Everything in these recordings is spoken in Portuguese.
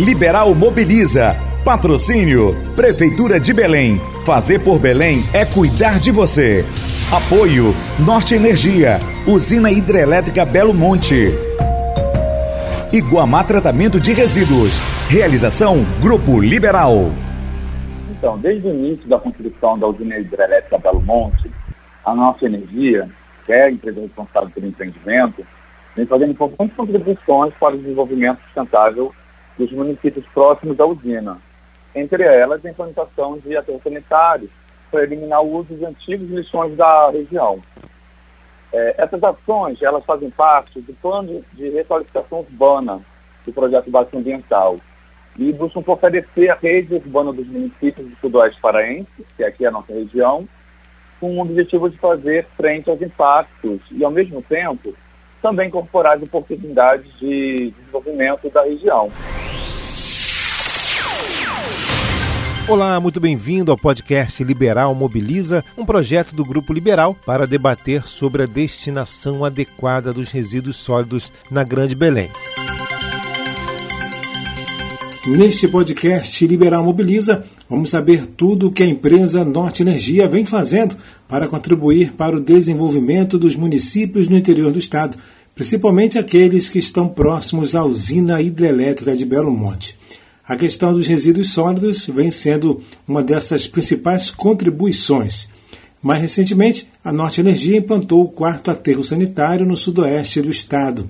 Liberal Mobiliza. Patrocínio Prefeitura de Belém. Fazer por Belém é cuidar de você. Apoio Norte Energia. Usina Hidrelétrica Belo Monte. Iguamá Tratamento de Resíduos. Realização Grupo Liberal. Então, desde o início da construção da usina hidrelétrica Belo Monte, a Norte Energia, que é a empresa responsável pelo empreendimento, vem fazendo importantes contribuições para o desenvolvimento sustentável dos municípios próximos da usina. Entre elas, a implantação de aterros sanitários para eliminar o uso de antigos lixões da região. É, essas ações, elas fazem parte do plano de requalificação urbana do projeto básico ambiental e buscam fortalecer a rede urbana dos municípios do sudoeste paraense, que aqui é a nossa região, com o objetivo de fazer frente aos impactos e, ao mesmo tempo, também incorporar as oportunidades de desenvolvimento da região. Olá, muito bem-vindo ao podcast Liberal Mobiliza, um projeto do Grupo Liberal para debater sobre a destinação adequada dos resíduos sólidos na Grande Belém. Neste podcast Liberal Mobiliza, vamos saber tudo o que a empresa Norte Energia vem fazendo para contribuir para o desenvolvimento dos municípios no interior do estado, principalmente aqueles que estão próximos à usina hidrelétrica de Belo Monte. A questão dos resíduos sólidos vem sendo uma dessas principais contribuições. Mais recentemente, a Norte Energia implantou o quarto aterro sanitário no sudoeste do estado.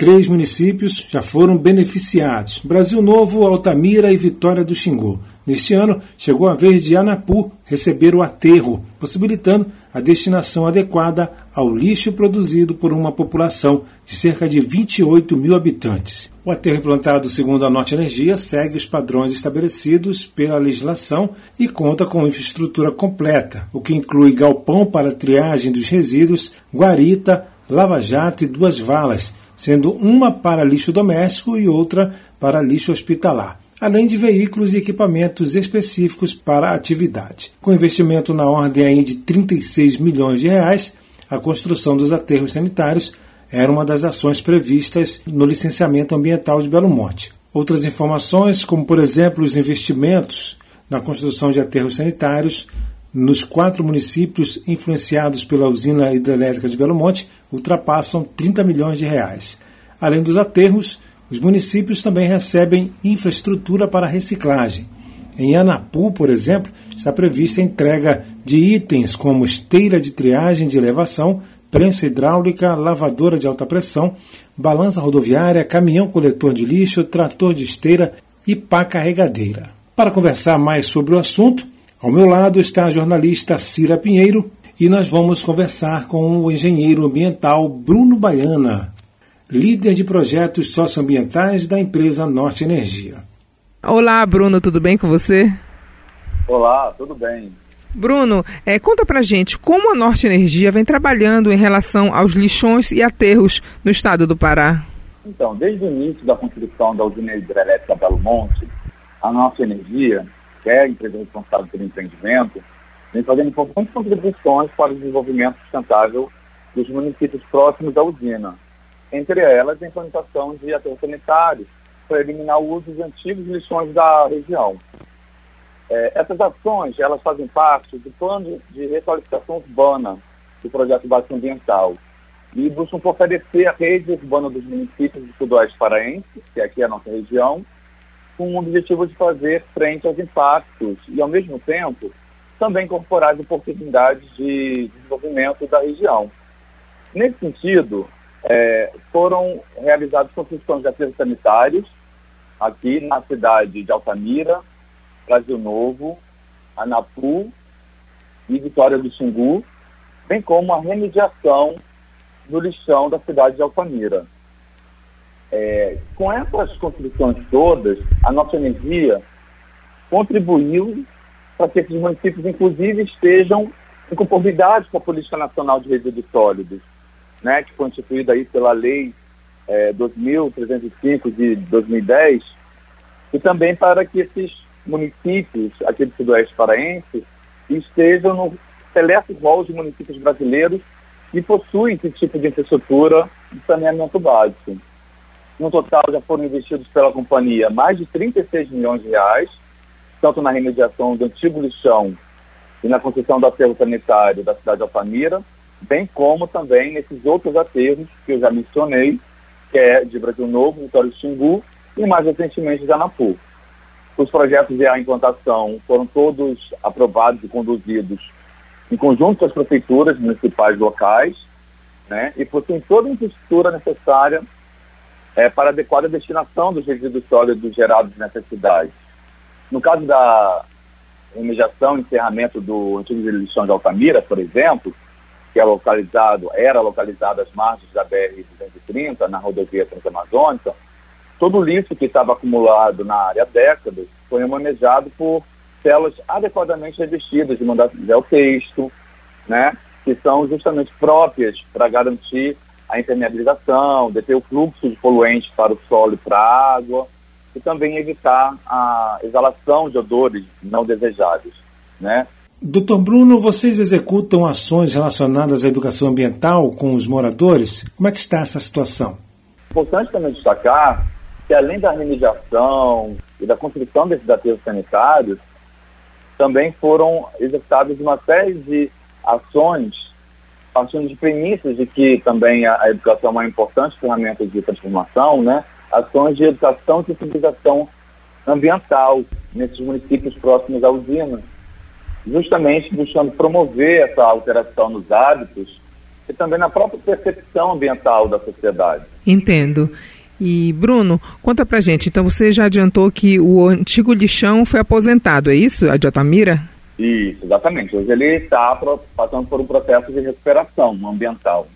Três municípios já foram beneficiados: Brasil Novo, Altamira e Vitória do Xingu. Neste ano, chegou a vez de Anapu receber o aterro, possibilitando a destinação adequada ao lixo produzido por uma população de cerca de 28 mil habitantes. O aterro implantado segundo a Norte Energia segue os padrões estabelecidos pela legislação e conta com infraestrutura completa, o que inclui galpão para triagem dos resíduos, guarita, lava-jato e duas valas, sendo uma para lixo doméstico e outra para lixo hospitalar além de veículos e equipamentos específicos para a atividade. Com investimento na ordem de 36 milhões de reais, a construção dos aterros sanitários era uma das ações previstas no licenciamento ambiental de Belo Monte. Outras informações, como por exemplo os investimentos na construção de aterros sanitários nos quatro municípios influenciados pela usina hidrelétrica de Belo Monte, ultrapassam 30 milhões de reais. Além dos aterros, os municípios também recebem infraestrutura para reciclagem. Em Anapu, por exemplo, está prevista a entrega de itens como esteira de triagem de elevação, prensa hidráulica, lavadora de alta pressão, balança rodoviária, caminhão coletor de lixo, trator de esteira e pá carregadeira. Para conversar mais sobre o assunto, ao meu lado está a jornalista Cira Pinheiro e nós vamos conversar com o engenheiro ambiental Bruno Baiana líder de projetos socioambientais da empresa Norte Energia. Olá, Bruno, tudo bem com você? Olá, tudo bem. Bruno, é, conta pra gente como a Norte Energia vem trabalhando em relação aos lixões e aterros no estado do Pará. Então, desde o início da construção da usina hidrelétrica Belo Monte, a Norte Energia, é a empresa responsável pelo empreendimento, vem fazendo importantes contribuições para o desenvolvimento sustentável dos municípios próximos da usina, entre elas a implantação de aterros sanitários para eliminar o uso de antigos lixões da região. É, essas ações elas fazem parte do plano de requalificação urbana do projeto básico ambiental e buscam fortalecer a rede urbana dos municípios do sudoeste paraense, que aqui é a nossa região, com o objetivo de fazer frente aos impactos e, ao mesmo tempo, também incorporar as oportunidades de desenvolvimento da região. Nesse sentido, é, foram realizadas construções de aterros sanitários aqui na cidade de Altamira, Brasil Novo, Anapu e Vitória do Xingu, bem como a remediação do lixão da cidade de Altamira. É, com essas construções todas, a nossa energia contribuiu para que esses municípios, inclusive, estejam em conformidade com a Política Nacional de Resíduos Sólidos né, que foi instituída aí pela Lei é, 2.305 de 2010, e também para que esses municípios aqui do Sudoeste Paraense estejam no seleto rol de municípios brasileiros que possuem esse tipo de infraestrutura de saneamento básico. No total, já foram investidos pela companhia mais de 36 milhões de reais, tanto na remediação do antigo lixão e na construção do aterro sanitário da cidade de Altamira, bem como também nesses outros aterros que eu já mencionei, que é de Brasil Novo, Vitória Xingu e mais recentemente de Anapu. Os projetos de implantação foram todos aprovados e conduzidos em conjunto com as prefeituras municipais locais, né, e possuem toda a infraestrutura necessária é, para adequada destinação dos resíduos sólidos gerados nessas cidades. No caso da remediação e encerramento do antigo lixão de Altamira, por exemplo, que é localizado, era localizado às margens da BR-230, na rodovia Transamazônica, todo o lixo que estava acumulado na área há décadas foi manejado por células adequadamente revestidas de mandar texto, né, que são justamente próprias para garantir a impermeabilização, deter o fluxo de poluentes para o solo e para a água, e também evitar a exalação de odores não desejados, né? Doutor Bruno, vocês executam ações relacionadas à educação ambiental com os moradores? Como é que está essa situação? Importante também destacar que além da remediação e da construção desses aterros sanitários, também foram executadas uma série de ações partindo de premissas de que também a, a educação é uma importante ferramenta de transformação, né? Ações de educação e sensibilização ambiental nesses municípios próximos à usina, justamente buscando promover essa alteração nos hábitos e também na própria percepção ambiental da sociedade. Entendo. E Bruno, conta pra gente, então você já adiantou que o antigo lixão foi aposentado, é isso, a de? Isso, exatamente. Hoje ele está passando por um processo de recuperação ambiental.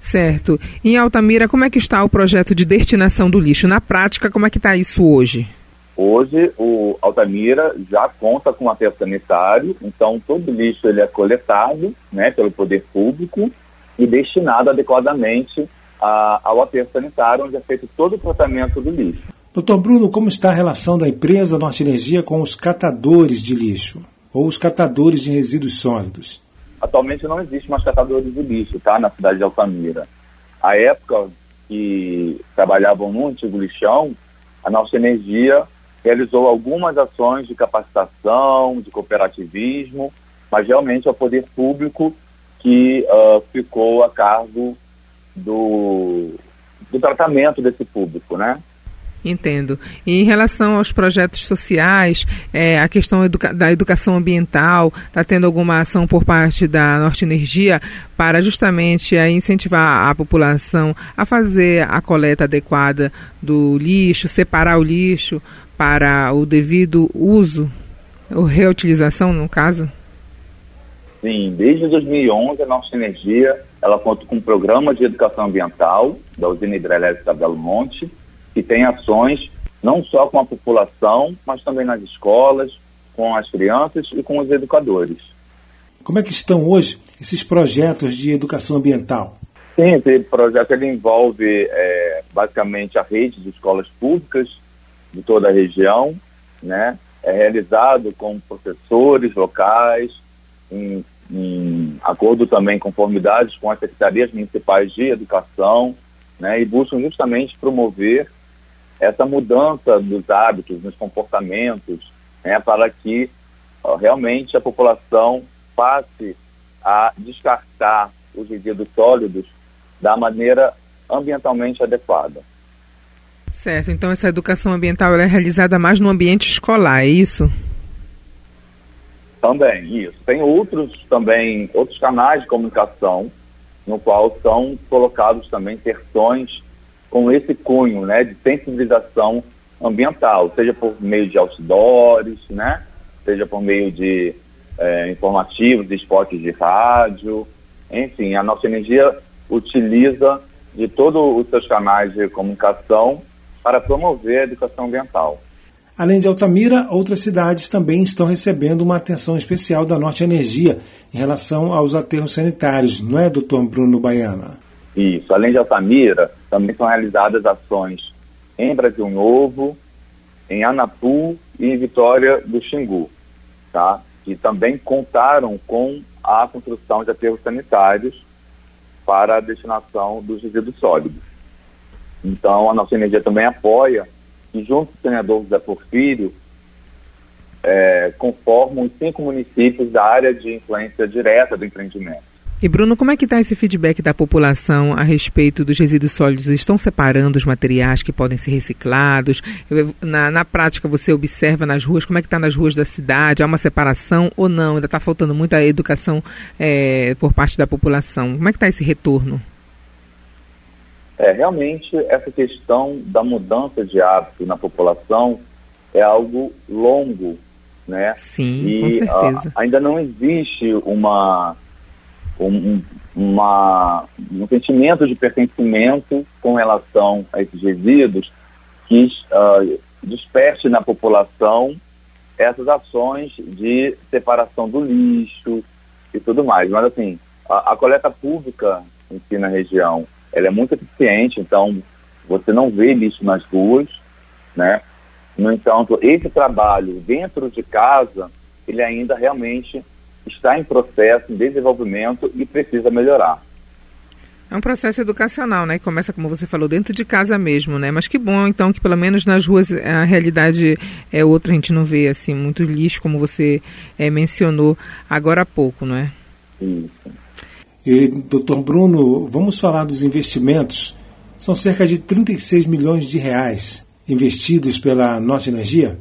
Certo. Em Altamira, como é que está o projeto de destinação do lixo? Na prática, como é que está isso hoje? Hoje, o Altamira já conta com aterro sanitário, então todo lixo ele é coletado né, pelo poder público e destinado adequadamente a, ao aterro sanitário, onde é feito todo o tratamento do lixo. Doutor Bruno, como está a relação da empresa Norte Energia com os catadores de lixo? Ou os catadores de resíduos sólidos? Atualmente não existe mais catadores de lixo, tá? Na cidade de Altamira. A época que trabalhavam no antigo lixão, a nossa energia realizou algumas ações de capacitação, de cooperativismo, mas realmente é o poder público que uh, ficou a cargo do, do tratamento desse público, né? Entendo. E em relação aos projetos sociais, é, a questão educa da educação ambiental, está tendo alguma ação por parte da Norte Energia para justamente a incentivar a população a fazer a coleta adequada do lixo, separar o lixo para o devido uso, ou reutilização, no caso? Sim, desde 2011 a Norte Energia ela conta com um programa de educação ambiental da usina hidrelétrica Belo Monte, que tem ações não só com a população, mas também nas escolas, com as crianças e com os educadores. Como é que estão hoje esses projetos de educação ambiental? Sim, esse projeto ele envolve é, basicamente a rede de escolas públicas de toda a região, né? É realizado com professores locais, em, em acordo também conformidades com as secretarias municipais de educação, né? E buscam justamente promover essa mudança dos hábitos, nos comportamentos, né, para que ó, realmente a população passe a descartar os resíduos sólidos da maneira ambientalmente adequada. Certo, então essa educação ambiental é realizada mais no ambiente escolar, é isso? Também, isso. Tem outros também, outros canais de comunicação, no qual são colocados também terções com esse cunho né, de sensibilização ambiental, seja por meio de outdoors, né, seja por meio de é, informativos, de spots de rádio, enfim, a nossa energia utiliza de todos os seus canais de comunicação para promover a educação ambiental. Além de Altamira, outras cidades também estão recebendo uma atenção especial da Norte Energia em relação aos aterros sanitários, não é, doutor Bruno Baiana? Isso. Além de Altamira, também são realizadas ações em Brasil Novo, em Anapu e em Vitória do Xingu, tá? que também contaram com a construção de aterros sanitários para a destinação dos resíduos sólidos. Então, a nossa energia também apoia e junto com o senador José Porfírio, é, conformam os cinco municípios da área de influência direta do empreendimento. E Bruno, como é que está esse feedback da população a respeito dos resíduos sólidos? Estão separando os materiais que podem ser reciclados? Na, na prática, você observa nas ruas, como é que está nas ruas da cidade? Há uma separação ou não? Ainda está faltando muita educação é, por parte da população. Como é que está esse retorno? É, realmente, essa questão da mudança de hábito na população é algo longo, né? Sim, e, com certeza. A, ainda não existe uma um, uma, um sentimento de pertencimento com relação a esses resíduos que uh, desperte na população essas ações de separação do lixo e tudo mais. Mas, assim, a, a coleta pública em si na região, ela é muito eficiente, então você não vê lixo nas ruas, né? No entanto, esse trabalho dentro de casa, ele ainda realmente está em processo, em desenvolvimento e precisa melhorar. É um processo educacional, né? Que começa, como você falou, dentro de casa mesmo, né? Mas que bom, então, que pelo menos nas ruas a realidade é outra, a gente não vê, assim, muito lixo, como você é, mencionou agora há pouco, não é? Isso. E, doutor Bruno, vamos falar dos investimentos. São cerca de 36 milhões de reais investidos pela Norte Energia?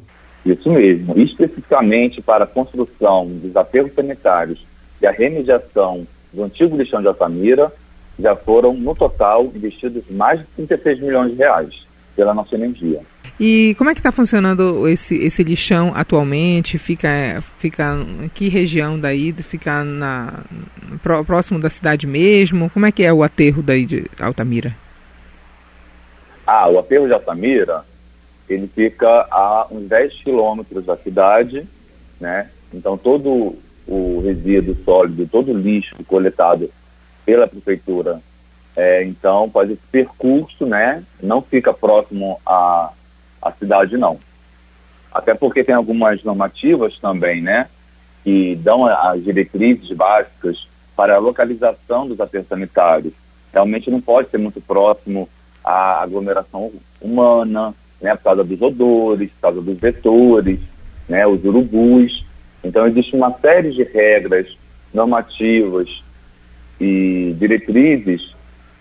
Isso mesmo, especificamente para a construção dos aterros sanitários e a remediação do antigo lixão de Altamira, já foram, no total, investidos mais de 36 milhões de reais pela nossa energia. E como é que está funcionando esse, esse lixão atualmente? Fica, fica em que região daí? Fica na, próximo da cidade mesmo? Como é que é o aterro daí de Altamira? Ah, o aterro de Altamira ele fica a uns 10 quilômetros da cidade, né? Então todo o resíduo sólido, todo o lixo coletado pela prefeitura, é, então faz esse percurso, né? Não fica próximo à, à cidade, não. Até porque tem algumas normativas também, né? Que dão as diretrizes básicas para a localização dos aterros sanitários. Realmente não pode ser muito próximo à aglomeração humana, né, por causa dos odores, por causa dos vetores, né, os urubus. Então, existe uma série de regras normativas e diretrizes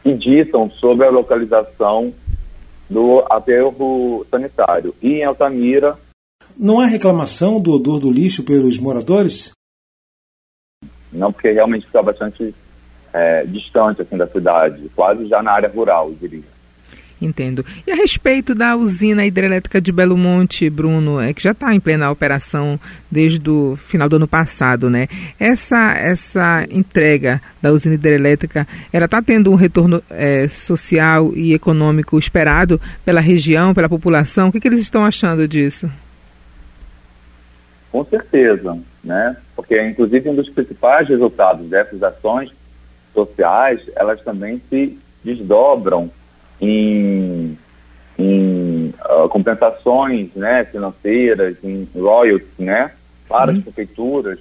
que ditam sobre a localização do aterro sanitário. E em Altamira. Não há reclamação do odor do lixo pelos moradores? Não, porque realmente está bastante é, distante assim, da cidade, quase já na área rural, eu diria. Entendo. E a respeito da usina hidrelétrica de Belo Monte, Bruno, é que já está em plena operação desde o final do ano passado, né? Essa, essa entrega da usina hidrelétrica, ela está tendo um retorno é, social e econômico esperado pela região, pela população? O que, que eles estão achando disso? Com certeza, né? Porque, inclusive, um dos principais resultados dessas ações sociais, elas também se desdobram em, em uh, compensações né, financeiras, em royalties né, para Sim. as prefeituras,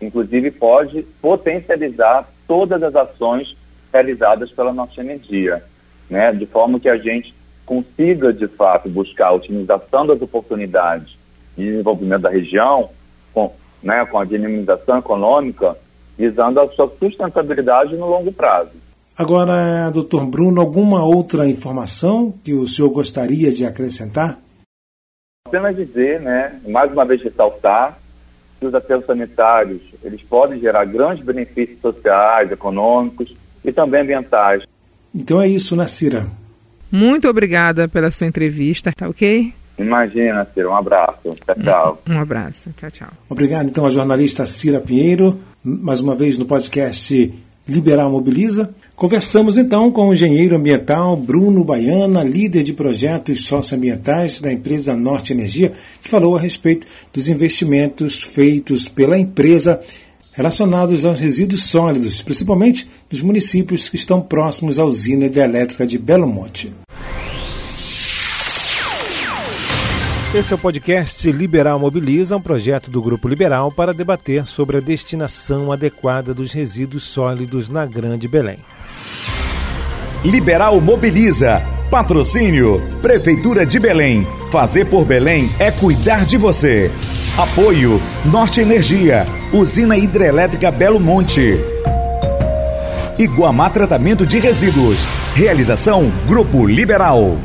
inclusive pode potencializar todas as ações realizadas pela nossa energia, né, de forma que a gente consiga, de fato, buscar a otimização das oportunidades de desenvolvimento da região, com, né, com a dinamização econômica, visando a sua sustentabilidade no longo prazo. Agora, doutor Bruno, alguma outra informação que o senhor gostaria de acrescentar? Apenas dizer, né, mais uma vez ressaltar, que os aterros sanitários eles podem gerar grandes benefícios sociais, econômicos e também ambientais. Então é isso, né, Cira? Muito obrigada pela sua entrevista, tá ok? Imagina, Cira. Um abraço. Tchau, tchau. Um, um abraço. Tchau, tchau. Obrigado, então, à jornalista Cira Pinheiro, mais uma vez no podcast Liberal Mobiliza. Conversamos então com o engenheiro ambiental Bruno Baiana, líder de projetos socioambientais da empresa Norte Energia, que falou a respeito dos investimentos feitos pela empresa relacionados aos resíduos sólidos, principalmente dos municípios que estão próximos à usina hidrelétrica de Belo Monte. Esse é o podcast Liberal Mobiliza, um projeto do Grupo Liberal para debater sobre a destinação adequada dos resíduos sólidos na Grande Belém. Liberal Mobiliza Patrocínio Prefeitura de Belém. Fazer por Belém é cuidar de você. Apoio Norte Energia, Usina Hidrelétrica Belo Monte. Iguamá Tratamento de Resíduos. Realização Grupo Liberal.